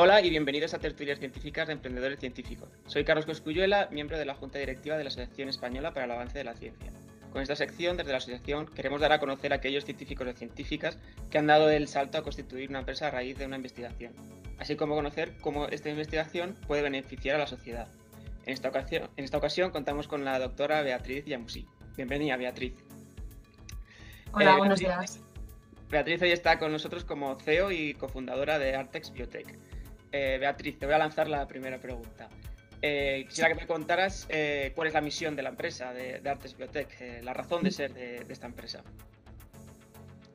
Hola y bienvenidos a Tertulias Científicas de Emprendedores Científicos. Soy Carlos Coscuyuela, miembro de la Junta Directiva de la Asociación Española para el Avance de la Ciencia. Con esta sección, desde la asociación, queremos dar a conocer a aquellos científicos y científicas que han dado el salto a constituir una empresa a raíz de una investigación, así como conocer cómo esta investigación puede beneficiar a la sociedad. En esta ocasión, en esta ocasión contamos con la doctora Beatriz Yamusí. Bienvenida, Beatriz. Hola, eh, buenos días. Beatriz hoy está con nosotros como CEO y cofundadora de Artex Biotech. Eh, Beatriz, te voy a lanzar la primera pregunta. Eh, quisiera que me contaras eh, cuál es la misión de la empresa, de, Artex Biotech, la razón de ser de, esta empresa.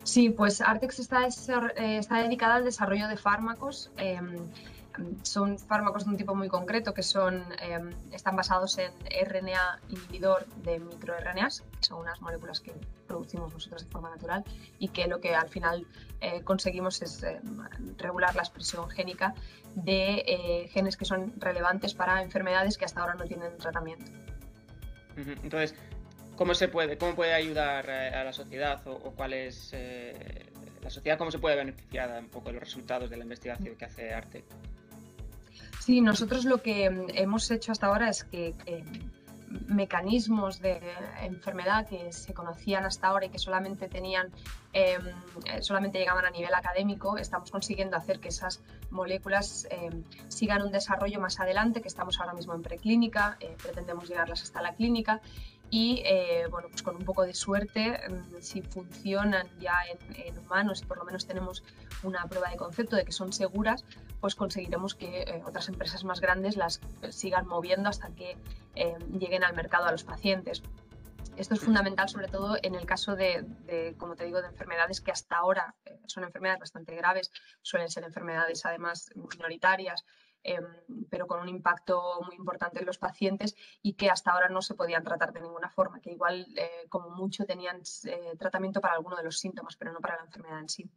Sí, pues Artex está, dedicada al desarrollo de fármacos em, son fármacos de un tipo muy concreto que son, em, están basados en RNA inhibidor de microRNAs, que son unas moléculas que producimos nosotros de forma natural y que lo que al final eh, conseguimos es em, regular la expresión génica de eh, genes que son relevantes para enfermedades que hasta ahora no tienen tratamiento. Entonces, ¿cómo se puede, cómo puede ayudar eh, a la sociedad o, cuál es la sociedad, cómo se puede beneficiar un poco de los resultados de la investigación que hace Artex? Sí, nosotros lo que mm, hemos hecho hasta ahora es que eh, mecanismos de enfermedad que se conocían hasta ahora y que solamente tenían, em, solamente llegaban a nivel académico, estamos consiguiendo hacer que esas moléculas em, sigan un desarrollo más adelante, que estamos ahora mismo en preclínica, eh, pretendemos llevarlas hasta la clínica y eh, bueno, pues con un poco de suerte, mm, si funcionan ya en, humanos y por lo menos tenemos una prueba de concepto de que son seguras, pues conseguiremos que eh, otras empresas más grandes las sigan moviendo hasta que eh, lleguen al mercado a los pacientes. Esto es fundamental sobre todo en el caso de, como te digo, de enfermedades que hasta ahora eh, son enfermedades bastante graves, suelen ser enfermedades además minoritarias, em, pero con un impacto muy importante en los pacientes y que hasta ahora no se podían tratar de ninguna forma, que igual como mucho tenían tratamiento para alguno de los síntomas, pero no para la enfermedad en sí.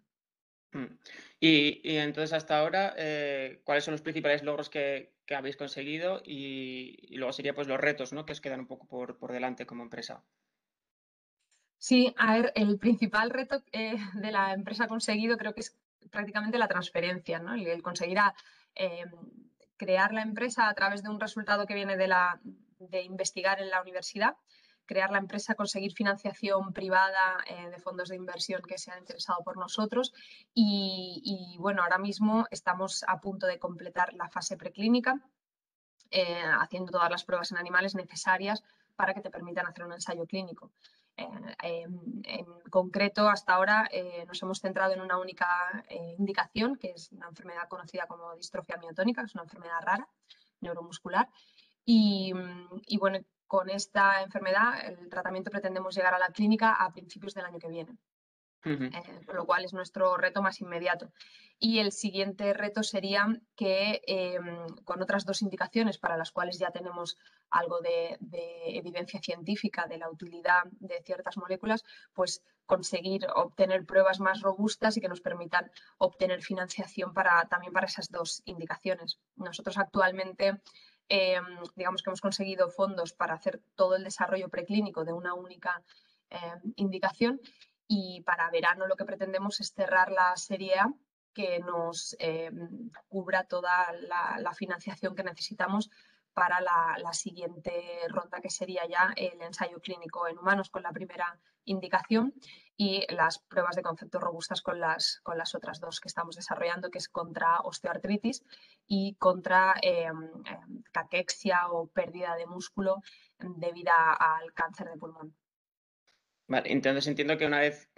Mm. Y, entonces hasta ahora, eh, ¿cuáles son los principales logros que, habéis conseguido? Y, luego sería pues los retos ¿no? que os quedan un poco por, delante como empresa. Sí, a ver, el principal reto eh, de la empresa conseguido creo que es prácticamente la transferencia, ¿no? el, conseguir eh, crear la empresa a través de un resultado que viene de, la, de investigar en la universidad crear la empresa, conseguir financiación privada eh, de fondos de inversión que se han interesado por nosotros y, bueno, ahora mismo estamos a punto de completar la fase preclínica, eh, haciendo todas las pruebas en animales necesarias para que te permitan hacer un ensayo clínico. Eh, en, concreto, hasta ahora nos hemos centrado en una única indicación, que es una enfermedad conocida como distrofia miotónica, que es una enfermedad rara, neuromuscular. Y, y bueno, con esta enfermedad, el tratamiento pretendemos llegar a la clínica a principios del año que viene. Eh, con lo cual es nuestro reto más inmediato. Y el siguiente reto sería que em, con otras dos indicaciones para las cuales ya tenemos algo de, evidencia científica de la utilidad de ciertas moléculas, pues conseguir obtener pruebas más robustas y que nos permitan obtener financiación para, también para esas dos indicaciones. Nosotros actualmente Em, digamos que hemos conseguido fondos para hacer todo el desarrollo preclínico de una única em, indicación y para verano lo que pretendemos es cerrar la serie A que nos em, cubra toda la, financiación que necesitamos para la, siguiente ronda, que sería ya el ensayo clínico en humanos con la primera indicación y las pruebas de concepto robustas con las, con las otras dos que estamos desarrollando, que es contra osteoartritis y contra eh, caquexia o pérdida de músculo debido al cáncer de pulmón. Vale, entonces entiendo que una vez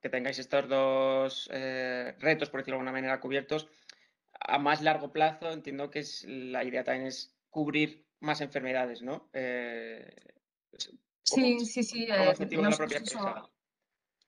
que tengáis estos dos eh, retos, por decirlo de alguna manera, cubiertos, a más largo plazo entiendo que es, la idea también es cubrir más enfermedades, ¿no? Eh, sí, sí, sí.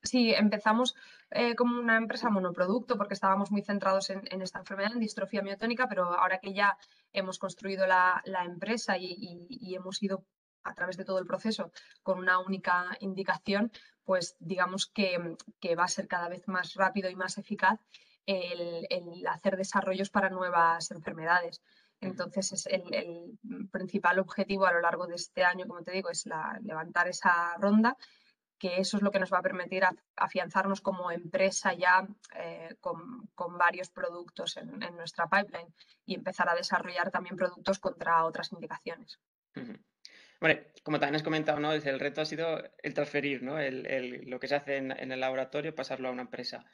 Sí, empezamos eh, como una empresa monoproducto porque estábamos muy centrados en, esta enfermedad, en distrofia miotónica, pero ahora que ya hemos construido la, empresa y, hemos ido a través de todo el proceso con una única indicación, pues digamos que, va a ser cada vez más rápido y más eficaz el, hacer desarrollos para nuevas enfermedades. Entonces, es el, principal objetivo a lo largo de este año, como te digo, es levantar esa ronda que eso es lo que nos va a permitir afianzarnos como empresa ya eh, con, varios productos en, nuestra pipeline y empezar a desarrollar también productos contra otras indicaciones. Bueno, como también has comentado, ¿no? el reto ha sido el transferir ¿no? lo que se hace en, el laboratorio, pasarlo a una empresa.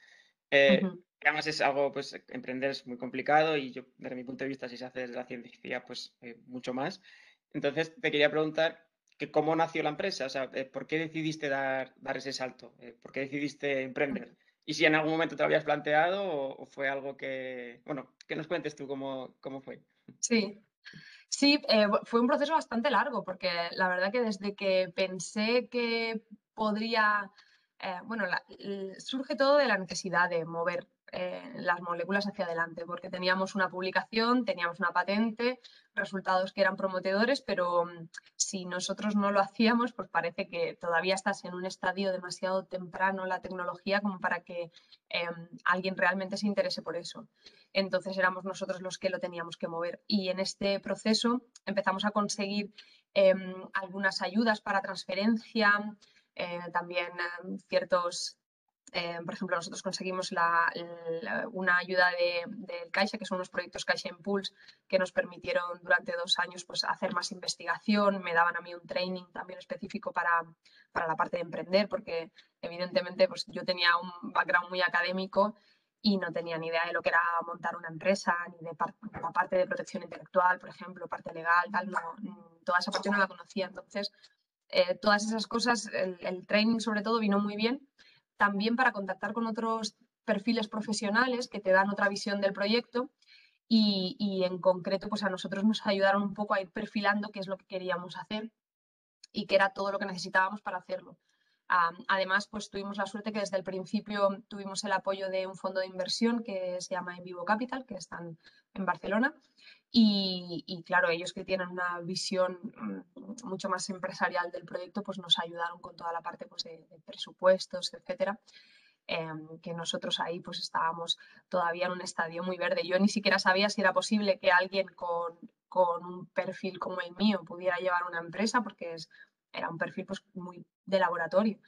Eh, además es algo, pues emprender es muy complicado y yo, desde mi punto de vista, si se hace desde la ciencia, pues eh, mucho más. Entonces, te quería preguntar, que cómo nació la empresa, o sea, eh, ¿por qué decidiste dar, dar ese salto? Eh, ¿Por qué decidiste emprender? Y si en algún momento te lo habías planteado o, fue algo que, bueno, que nos cuentes tú cómo, cómo fue. Sí, sí, eh, fue un proceso bastante largo porque la verdad que desde que pensé que podría, bueno, surge todo de la necesidad de mover las moléculas hacia adelante, porque teníamos una publicación, teníamos una patente, resultados que eran prometedores, pero mm, si nosotros no lo hacíamos, pues parece que todavía estás en un estadio demasiado temprano la tecnología como para que em, alguien realmente se interese por eso. Entonces éramos nosotros los que lo teníamos que mover. Y en este proceso empezamos a conseguir em, algunas ayudas para transferencia, eh, también em, ciertos eh, por ejemplo, nosotros conseguimos una ayuda del de Caixa, que son unos proyectos Caixa Impulse, que nos permitieron durante dos años pues, hacer más investigación. Me daban a mí un training también específico para, la parte de emprender, porque evidentemente pues, yo tenía un background muy académico y no tenía ni idea de lo que era montar una empresa, ni de la parte de protección intelectual, por ejemplo, parte legal, tal, no, toda esa parte no la conocía. Entonces, eh, todas esas cosas, el, training sobre todo vino muy bien también para contactar con otros perfiles profesionales que te dan otra visión del proyecto y, en concreto pues a nosotros nos ayudaron un poco a ir perfilando qué es lo que queríamos hacer y qué era todo lo que necesitábamos para hacerlo. Además, pues tuvimos la suerte que desde el principio tuvimos el apoyo de un fondo de inversión que se llama En Vivo Capital, que están en Barcelona. Y, claro, ellos que tienen una visión mm, mucho más empresarial del proyecto, pues nos ayudaron con toda la parte pues, de, presupuestos, etcétera. Em, que nosotros ahí pues estábamos todavía en un estadio muy verde. Yo ni siquiera sabía si era posible que alguien con, con un perfil como el mío pudiera llevar una empresa, porque es, era un perfil pues muy de laboratorio.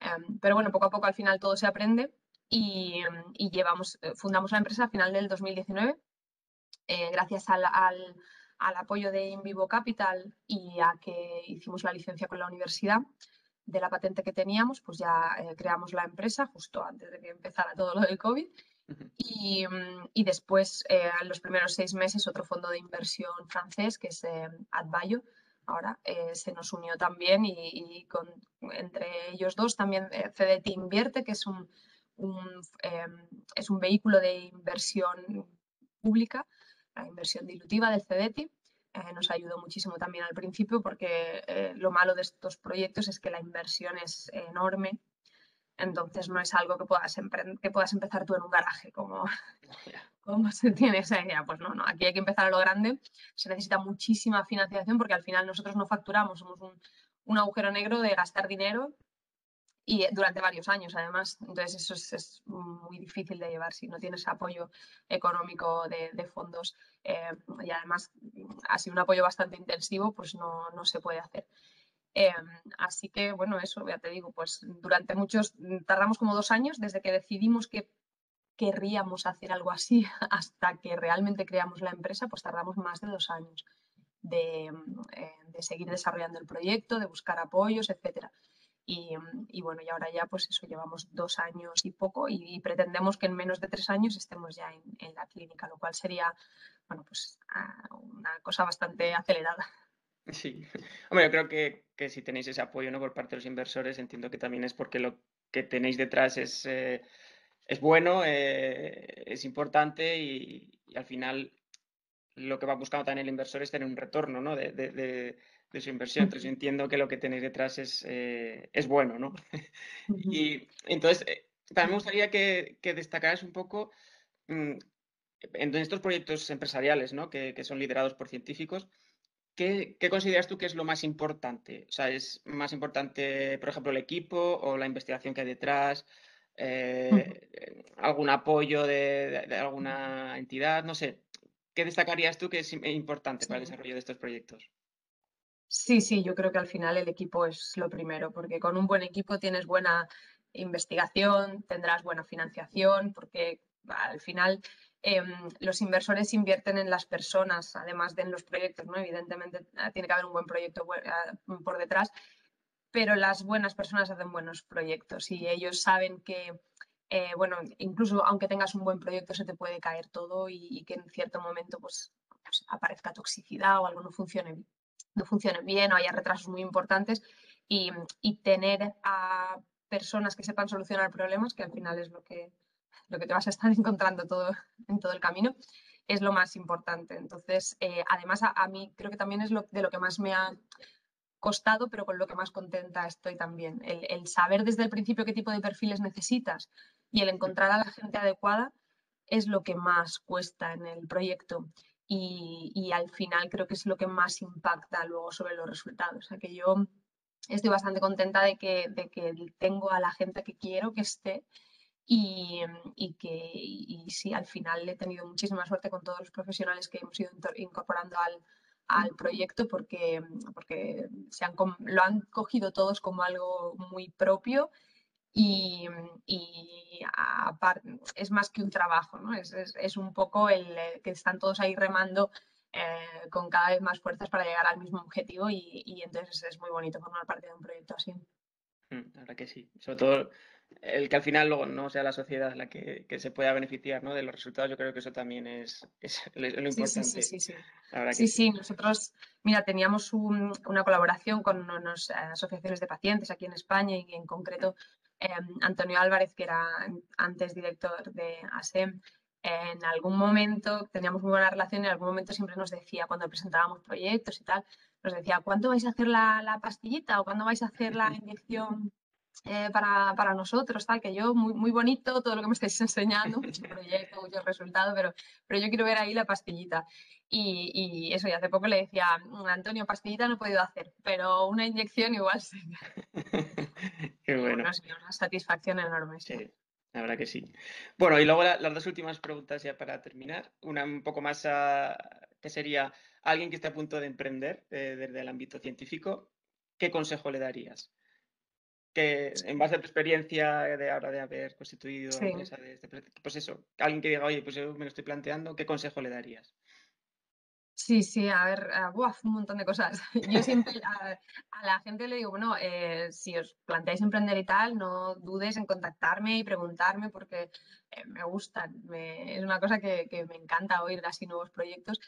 Em, pero bueno, poco a poco al final todo se aprende y, y llevamos, eh, fundamos la empresa a final del 2019 eh, gracias al, apoyo de InVivo Capital y a que hicimos la licencia con la universidad de la patente que teníamos, pues ya eh, creamos la empresa justo antes de que empezara todo lo del COVID. Y, y, después, en los primeros seis meses, otro fondo de inversión francés, que es Advayo, ahora se nos unió también y, entre ellos dos también CDT Invierte, que es un, es un vehículo de inversión pública la inversión dilutiva del CEDETI. Eh, nos ayudó muchísimo también al principio porque eh, lo malo de estos proyectos es que la inversión es enorme. Entonces no es algo que puedas, que puedas empezar tú en un garaje como, como se tiene esa idea. Pues no, no, aquí hay que empezar a lo grande. Se necesita muchísima financiación porque al final nosotros no facturamos, somos un, agujero negro de gastar dinero y durante varios años además. Entonces eso es, muy difícil de llevar si no tienes apoyo económico de, fondos eh, y además ha sido un apoyo bastante intensivo, pues no, no se puede hacer. Eh, así que bueno, eso ya te digo, pues durante muchos, tardamos como dos años desde que decidimos que querríamos hacer algo así hasta que realmente creamos la empresa, pues tardamos más de dos años de, eh, de seguir desarrollando el proyecto, de buscar apoyos, etcétera. Y, bueno, y ahora ya pues eso, llevamos dos años y poco y, pretendemos que en menos de tres años estemos ya en, la clínica, lo cual sería, bueno, pues ah, una cosa bastante acelerada. Sí, hombre, yo creo que, que, si tenéis ese apoyo ¿no? por parte de los inversores, entiendo que también es porque lo que tenéis detrás es, eh, es bueno, eh, es importante y, al final lo que va buscando también el inversor es tener un retorno ¿no? de, de su inversión. Entonces entiendo que lo que tenéis detrás es, eh, es bueno, ¿no? y entonces, eh, también me gustaría que, que destacaras un poco mm, en estos proyectos empresariales, ¿no? Que, que son liderados por científicos. ¿Qué, ¿Qué, consideras tú que es lo más importante? O sea, ¿es más importante, por ejemplo, el equipo o la investigación que hay detrás? Eh, ¿Algún apoyo de, de, alguna entidad? No sé. ¿Qué destacarías tú que es importante para el desarrollo de estos proyectos? Sí, sí, yo creo que al final el equipo es lo primero, porque con un buen equipo tienes buena investigación, tendrás buena financiación, porque al final em, los inversores invierten en las personas, además de en los proyectos, ¿no? Evidentemente ah, tiene que haber un buen proyecto ah, por detrás, pero las buenas personas hacen buenos proyectos y ellos saben que, eh, bueno, incluso aunque tengas un buen proyecto se te puede caer todo y, que en cierto momento pues, pues, aparezca toxicidad o algo no funcione, no funcione bien o haya retrasos muy importantes y, y tener a personas que sepan solucionar problemas, que al final es lo que, lo que te vas a estar encontrando todo, en todo el camino, es lo más importante. Entonces, eh, además, a, mí creo que también es lo, de lo que más me ha costado, pero con lo que más contenta estoy también. El, saber desde el principio qué tipo de perfiles necesitas y el encontrar a la gente adecuada es lo que más cuesta en el proyecto. Y, al final creo que es lo que más impacta luego sobre los resultados. O sea, que yo estoy bastante contenta de que, tengo a la gente que quiero que esté y, y que y sí, al final he tenido muchísima suerte con todos los profesionales que hemos ido incorporando al, al proyecto porque, porque se han, lo han cogido todos como algo muy propio y, y es más que un trabajo, ¿no? es, es, un poco el que están todos ahí remando eh, con cada vez más fuerzas para llegar al mismo objetivo y, y entonces es muy bonito formar parte de un proyecto así. Mm, la verdad que sí. Sobre todo el que al final luego no sea la sociedad la que, que, se pueda beneficiar ¿no? de los resultados, yo creo que eso también es, es lo importante. Sí, sí, sí. Sí, sí, sí, nosotros, mira, teníamos un, una colaboración con unas asociaciones de pacientes aquí en España y en concreto eh, Antonio Álvarez, que era antes director de ASEM, en algún momento teníamos muy buena relación y en algún momento siempre nos decía, cuando presentábamos proyectos y tal, nos decía, ¿cuándo vais a hacer la, la pastillita o cuándo vais a hacer la inyección eh, para, para, nosotros, tal, que yo, muy, muy bonito todo lo que me estáis enseñando, mucho proyecto, mucho resultado, pero, pero yo quiero ver ahí la pastillita. Y, y, eso, y hace poco le decía, mm, Antonio, pastillita no he podido hacer, pero una inyección igual sí. Qué bueno. una satisfacción enorme. Sí. La verdad que sí. Bueno, y luego las dos últimas preguntas ya para terminar. Una un poco más a, que sería alguien que esté a punto de emprender eh, desde el ámbito científico, ¿qué consejo le darías? Que en base a tu experiencia de ahora de haber constituido sí. empresa de este, pues eso, alguien que diga, oye, pues yo me lo estoy planteando, ¿qué consejo le darías? Sí, sí, a ver, uh, un montón de cosas. Yo siempre a, a la gente le digo, bueno, eh, si os planteáis emprender y tal, no dudes en contactarme y preguntarme porque eh, me gustan. Me, es una cosa que, que, me encanta oír así nuevos proyectos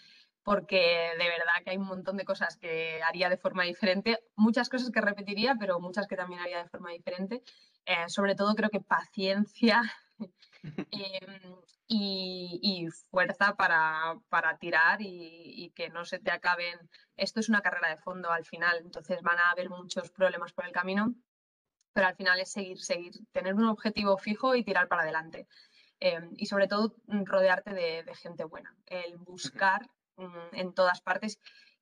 porque de verdad que hay un montón de cosas que haría de forma diferente, muchas cosas que repetiría, pero muchas que también haría de forma diferente. Eh, sobre todo creo que paciencia eh, y, y, fuerza para, para tirar y, y, que no se te acaben. Esto es una carrera de fondo al final, entonces van a haber muchos problemas por el camino, pero al final es seguir, seguir, tener un objetivo fijo y tirar para adelante. Eh, y sobre todo rodearte de, de gente buena, el buscar Mm, en todas partes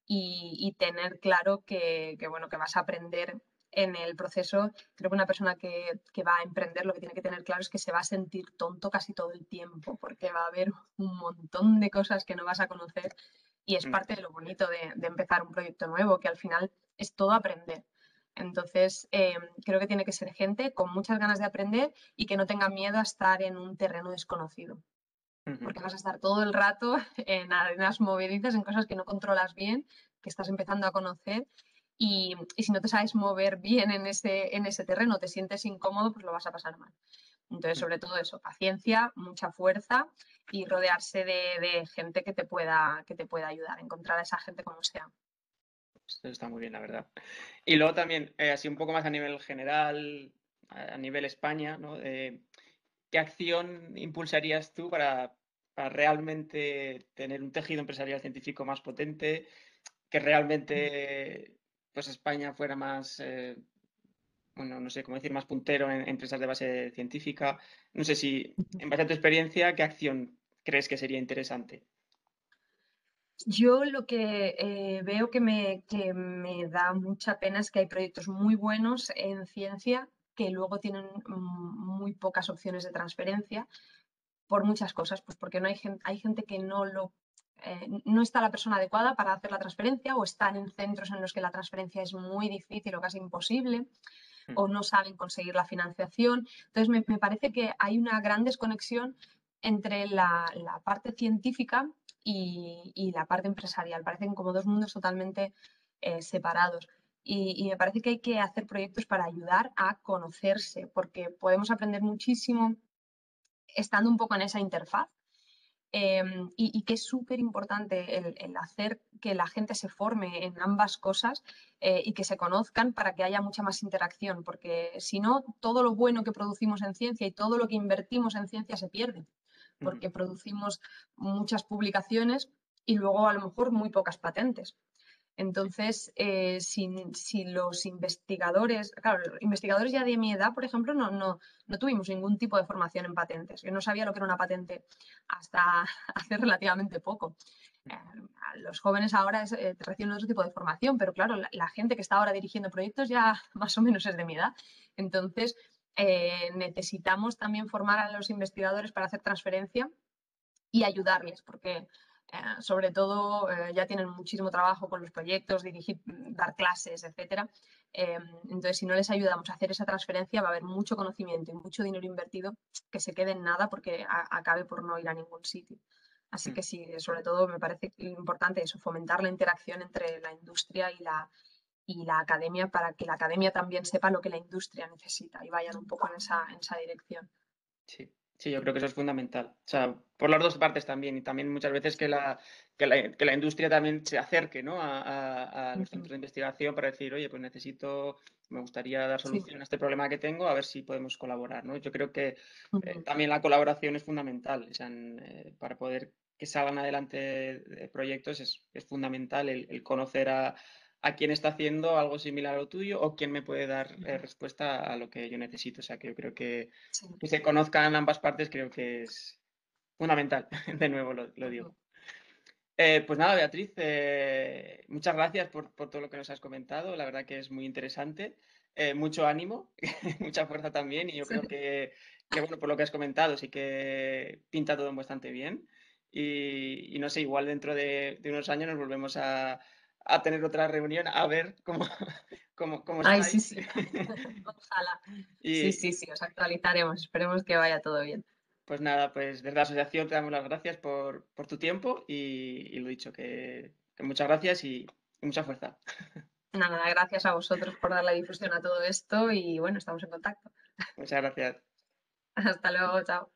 y, tener claro que, bueno, que vas a aprender en el proceso. Creo que una persona que, va a emprender lo que tiene que tener claro es que se va a sentir tonto casi todo el tiempo, porque va a haber un montón de cosas que no vas a conocer y es mm. parte de lo bonito de, empezar un proyecto nuevo, que al final es todo aprender. Entonces, eh, creo que tiene que ser gente con muchas ganas de aprender y que no tenga miedo a estar en un terreno desconocido porque vas a estar todo el rato en arenas movedizas, en cosas que no controlas bien, que estás empezando a conocer. Y, y, si no te sabes mover bien en ese, en ese terreno, te sientes incómodo, pues lo vas a pasar mal. Entonces, sobre todo eso, paciencia, mucha fuerza y rodearse de, de gente que te, pueda, que te pueda ayudar, encontrar a esa gente como sea. Esto está muy bien, la verdad. Y luego también, eh, así un poco más a nivel general, a nivel España, ¿no? Eh, ¿qué acción impulsarías tú para, para, realmente tener un tejido empresarial científico más potente, que realmente pues España fuera más, eh, bueno, no sé cómo decir, más puntero en, empresas de base científica? No sé si, en base a tu experiencia, ¿qué acción crees que sería interesante? Yo lo que eh, veo que me, que me da mucha pena es que hay proyectos muy buenos en ciencia que luego tienen muy pocas opciones de transferencia por muchas cosas, pues porque no hay gente, hay gente que no lo eh, no está la persona adecuada para hacer la transferencia o están en centros en los que la transferencia es muy difícil o casi imposible hmm. o no saben conseguir la financiación. Entonces, me, parece que hay una gran desconexión entre la, parte científica y, la parte empresarial. Parecen como dos mundos totalmente eh, separados. Y, me parece que hay que hacer proyectos para ayudar a conocerse, porque podemos aprender muchísimo estando un poco en esa interfaz Em, y, que es súper importante el, hacer que la gente se forme en ambas cosas eh, y que se conozcan para que haya mucha más interacción, porque si no, todo lo bueno que producimos en ciencia y todo lo que invertimos en ciencia se pierde, porque producimos muchas publicaciones y luego a lo mejor muy pocas patentes. Entonces, eh, si, los investigadores, claro, investigadores ya de mi edad, por ejemplo, no, no, no, tuvimos ningún tipo de formación en patentes. Yo no sabía lo que era una patente hasta hace relativamente poco. Eh, los jóvenes ahora eh, reciben otro tipo de formación, pero claro, la, gente que está ahora dirigiendo proyectos ya más o menos es de mi edad. Entonces, necesitamos también formar a los investigadores para hacer transferencia y ayudarles, porque eh, sobre todo eh, ya tienen muchísimo trabajo con los proyectos, dirigir, dar clases, etcétera. Eh, entonces, si no les ayudamos a hacer esa transferencia, va a haber mucho conocimiento y mucho dinero invertido que se quede en nada porque acabe por no ir a ningún sitio. Así mm. que sí, sobre todo me parece importante eso, fomentar la interacción entre la industria y la, y la academia para que la academia también sepa lo que la industria necesita y vayan un poco en esa, en esa dirección. Sí. Sí, yo creo que eso es fundamental. O sea, por las dos partes también. Y también muchas veces que la, que la, industria también se acerque ¿no? a, los centros de investigación para decir, oye, pues necesito, me gustaría dar solución a este problema que tengo, a ver si podemos colaborar. ¿no? Yo creo que eh, también la colaboración es fundamental. O sea, eh, para poder que salgan adelante proyectos es, es fundamental el conocer a, a quién está haciendo algo similar a lo tuyo o quién me puede dar eh, respuesta a lo que yo necesito. O sea, que yo creo que que se conozcan ambas partes creo que es fundamental. De nuevo lo, digo. Eh, pues nada, Beatriz, eh, muchas gracias por, todo lo que nos has comentado. La verdad que es muy interesante. mucho ánimo, mucha fuerza también. Y yo creo que, bueno, por lo que has comentado, sí que pinta todo bastante bien. Y, no sé, igual dentro de unos años nos volvemos a, a tener otra reunión a ver cómo, cómo, cómo Ay, sí, sí. Ojalá. Sí, sí, sí, os actualizaremos. Esperemos que vaya todo bien. Pues nada, pues desde la asociación te damos las gracias por, tu tiempo y, lo dicho, que, muchas gracias y, y mucha fuerza. Nada, gracias a vosotros por dar la difusión a todo esto y bueno, estamos en contacto. Muchas gracias. Hasta luego, chao.